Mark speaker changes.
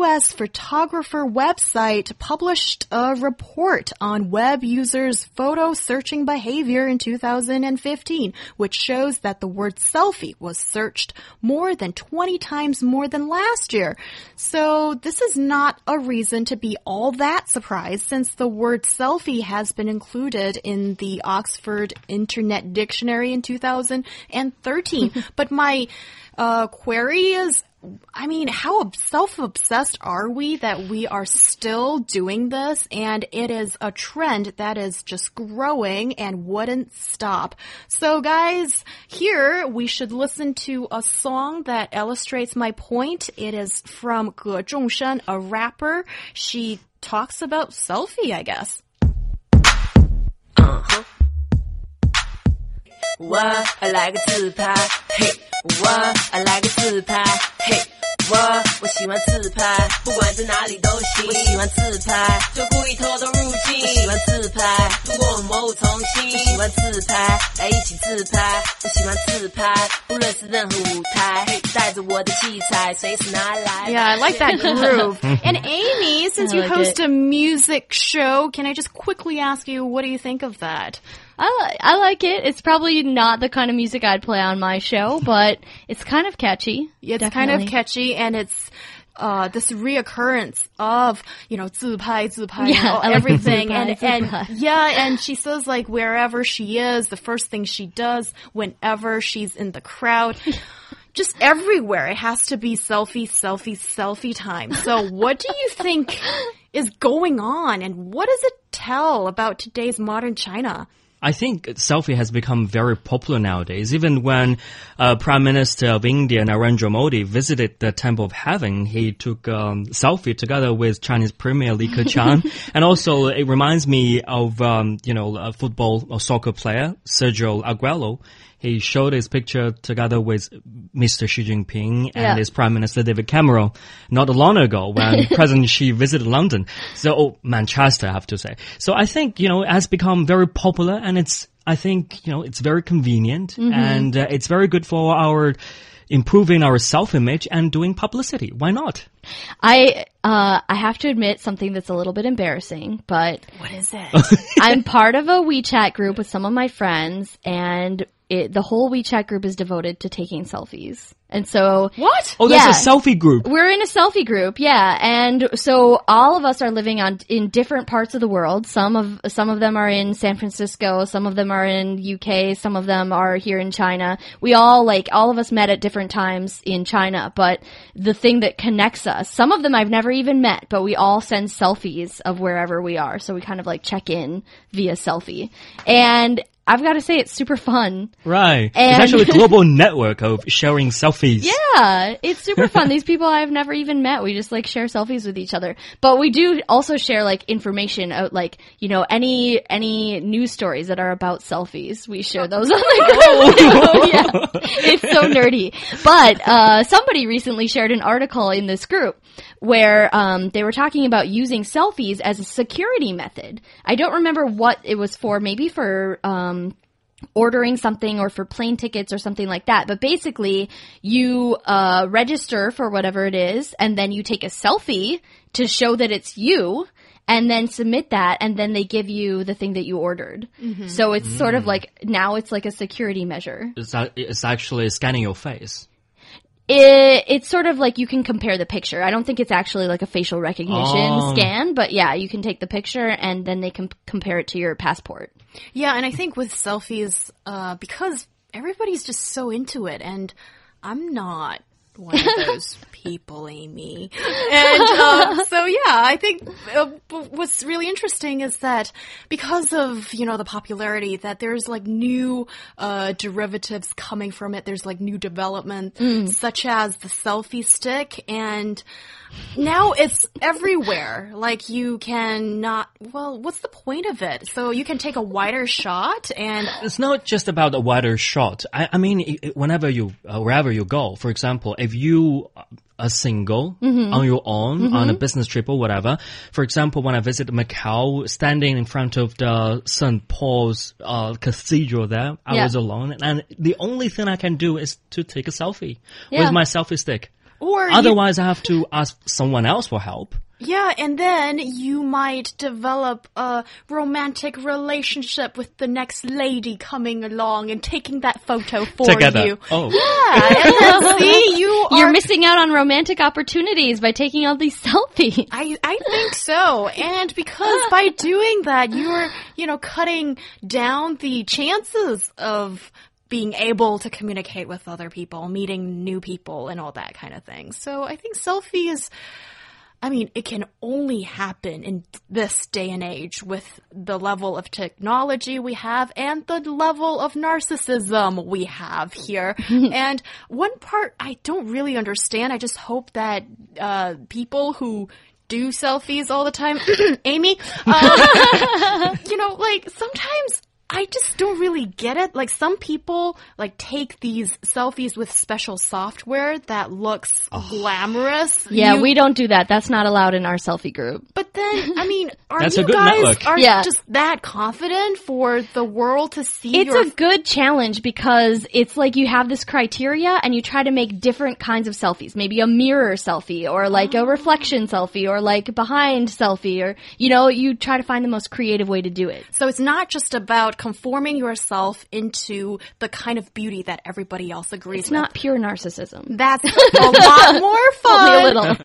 Speaker 1: U.S. photographer website published a report on web users' photo searching behavior in 2015, which shows that the word selfie was searched more than 20 times more than last year. So this is not a reason to be all that surprised since the word selfie has been included in the Oxford Internet Dictionary in 2013. but my uh, query is I mean, how self-obsessed are we that we are still doing this and it is a trend that is just growing and wouldn't stop. So guys, here we should listen to a song that illustrates my point. It is from Ge Zhongshan, a rapper. She talks about selfie, I guess.
Speaker 2: Uh-huh. 我来个自拍，嘿，我来个自拍，嘿。 我我喜欢自拍，不管在哪里都行。我喜欢自拍，就故意偷偷入镜。我喜欢自拍，通过某物重新。我喜欢自拍，来一起自拍。我喜欢自拍，无论是任何舞台，带着我的器材，随时拿来。
Speaker 1: Yeah, I like that groove. and Amy, since
Speaker 3: I
Speaker 1: you
Speaker 3: like
Speaker 1: host
Speaker 3: it.
Speaker 1: a music show, can I just quickly ask you, what do you think of that?
Speaker 3: I, li- I like it. It's probably not the kind of music I'd play on my show, but it's kind of catchy.
Speaker 1: It's kind of
Speaker 3: Definitely.
Speaker 1: catchy and it's uh, this reoccurrence of, you know, 自拍,自拍,
Speaker 3: Yeah,
Speaker 1: you know,
Speaker 3: I like
Speaker 1: everything.
Speaker 3: 自拍,
Speaker 1: and,
Speaker 3: 自
Speaker 1: and
Speaker 3: 拍.
Speaker 1: yeah, and she says like wherever she is, the first thing she does whenever she's in the crowd, just everywhere, it has to be selfie, selfie, selfie time. So what do you think is going on and what does it tell about today's modern China?
Speaker 4: I think selfie has become very popular nowadays. Even when uh, Prime Minister of India, Narendra Modi, visited the Temple of Heaven, he took um, selfie together with Chinese Premier Li Keqiang. and also, it reminds me of um, you know a football or soccer player Sergio Aguero. He showed his picture together with Mr. Xi Jinping and
Speaker 3: Yeah.
Speaker 4: his Prime Minister David Cameron not long ago when President Xi visited London. So, oh, Manchester, I have to say. So I think, you know, it has become very popular and it's, I think, you know, it's very convenient and uh, it's very good for our improving our self-image and doing publicity. Why not?
Speaker 3: I uh, I have to admit something that's a little bit embarrassing, but
Speaker 1: What is it?
Speaker 3: I'm part of a WeChat group with some of my friends, and it, the whole WeChat group is devoted to taking selfies. And so
Speaker 1: what?
Speaker 4: Oh, there's
Speaker 3: Yeah.
Speaker 4: a selfie group.
Speaker 3: We're in a selfie group, yeah, and so all of us are living on in different parts of the world. Some of some of them are in San Francisco, some of them are in UK, some of them are here in China. We all like all of us met at different times in China, but the thing that connects us, some of them I've never even met, but we all send selfies of wherever we are, so we kind of like check in via selfie. And I've got to say it's super fun.
Speaker 4: Right. it's actually a global network of sharing selfies.
Speaker 3: Yeah, it's super fun. These people I've never even met. We just like share selfies with each other. But we do also share like information out like, you know, any any news stories that are about selfies. We share those on the group. yeah. It's so nerdy. But uh somebody recently shared an article in this group where um they were talking about using selfies as a security method. I don't remember what it was for, maybe for um Um, ordering something or for plane tickets or something like that. But basically, you uh, register for whatever it is, and then you take a selfie to show that it's you. And then submit that, and then they give you the thing that you ordered. Mm-hmm. So it's sort of mm. like now it's like a security measure.
Speaker 4: It's, a- it's actually scanning your face.
Speaker 3: It, it's sort of like you can compare the picture. I don't think it's actually like a facial recognition
Speaker 4: Oh.
Speaker 3: scan, but yeah, you can take the picture and then they can compare it to your passport.
Speaker 1: Yeah, and I think with selfies, uh, because everybody's just so into it, and I'm not one of those people, Amy. And um, so, yeah, I think uh, what's really interesting is that because of you know the popularity, that there's like new uh, derivatives coming from it. There's like new development, such as the selfie stick, and now it's everywhere. Like you can not. Well, what's the point of it? So you can take a wider shot, and
Speaker 4: It's not just about a wider shot. I, I mean, i- i- whenever you, uh, wherever you go, for example, if you are single
Speaker 3: Mm-hmm.
Speaker 4: on your own on a business trip or whatever. For example, when I visited Macau, standing in front of the St. Paul's uh, Cathedral there, I
Speaker 3: Yeah.
Speaker 4: was alone, and the only thing I can do is to take a selfie
Speaker 3: Yeah.
Speaker 4: with my selfie stick.
Speaker 1: Or you-
Speaker 4: Otherwise, I have to ask someone else for help.
Speaker 1: Yeah, and then you might develop a romantic relationship with the next lady coming along and taking that photo for
Speaker 4: Together.
Speaker 1: you.
Speaker 4: Oh.
Speaker 1: Yeah, and then see you are.
Speaker 3: You're missing out on romantic opportunities by taking all these selfies.
Speaker 1: I, I think so. And because by doing that, you're, you know, cutting down the chances of being able to communicate with other people, meeting new people, and all that kind of thing. So I think selfie is. I mean, it can only happen in this day and age with the level of technology we have and the level of narcissism we have here. and one part I don't really understand, I just hope that uh, people who do selfies all the time, Amy, um, you know, like sometimes I just don't really get it. Like some people like take these selfies with special software that looks glamorous.
Speaker 3: Yeah,
Speaker 1: You-
Speaker 3: we don't do that. That's not allowed in our selfie group.
Speaker 1: but then, I mean, are
Speaker 4: That's
Speaker 1: you
Speaker 4: a good
Speaker 1: guys
Speaker 4: network.
Speaker 1: are
Speaker 3: Yeah.
Speaker 1: just that confident for the world to see
Speaker 3: It's
Speaker 1: your
Speaker 3: a good challenge because it's like you have this criteria and you try to make different kinds of selfies. Maybe a mirror selfie or like a oh. reflection selfie or like behind selfie or, you know, you try to find the most creative way to do it.
Speaker 1: So it's not just about conforming yourself into the kind of beauty that everybody else agrees
Speaker 3: It's
Speaker 1: with.
Speaker 3: not pure narcissism.
Speaker 1: That's a lot more fun.
Speaker 3: Only a little.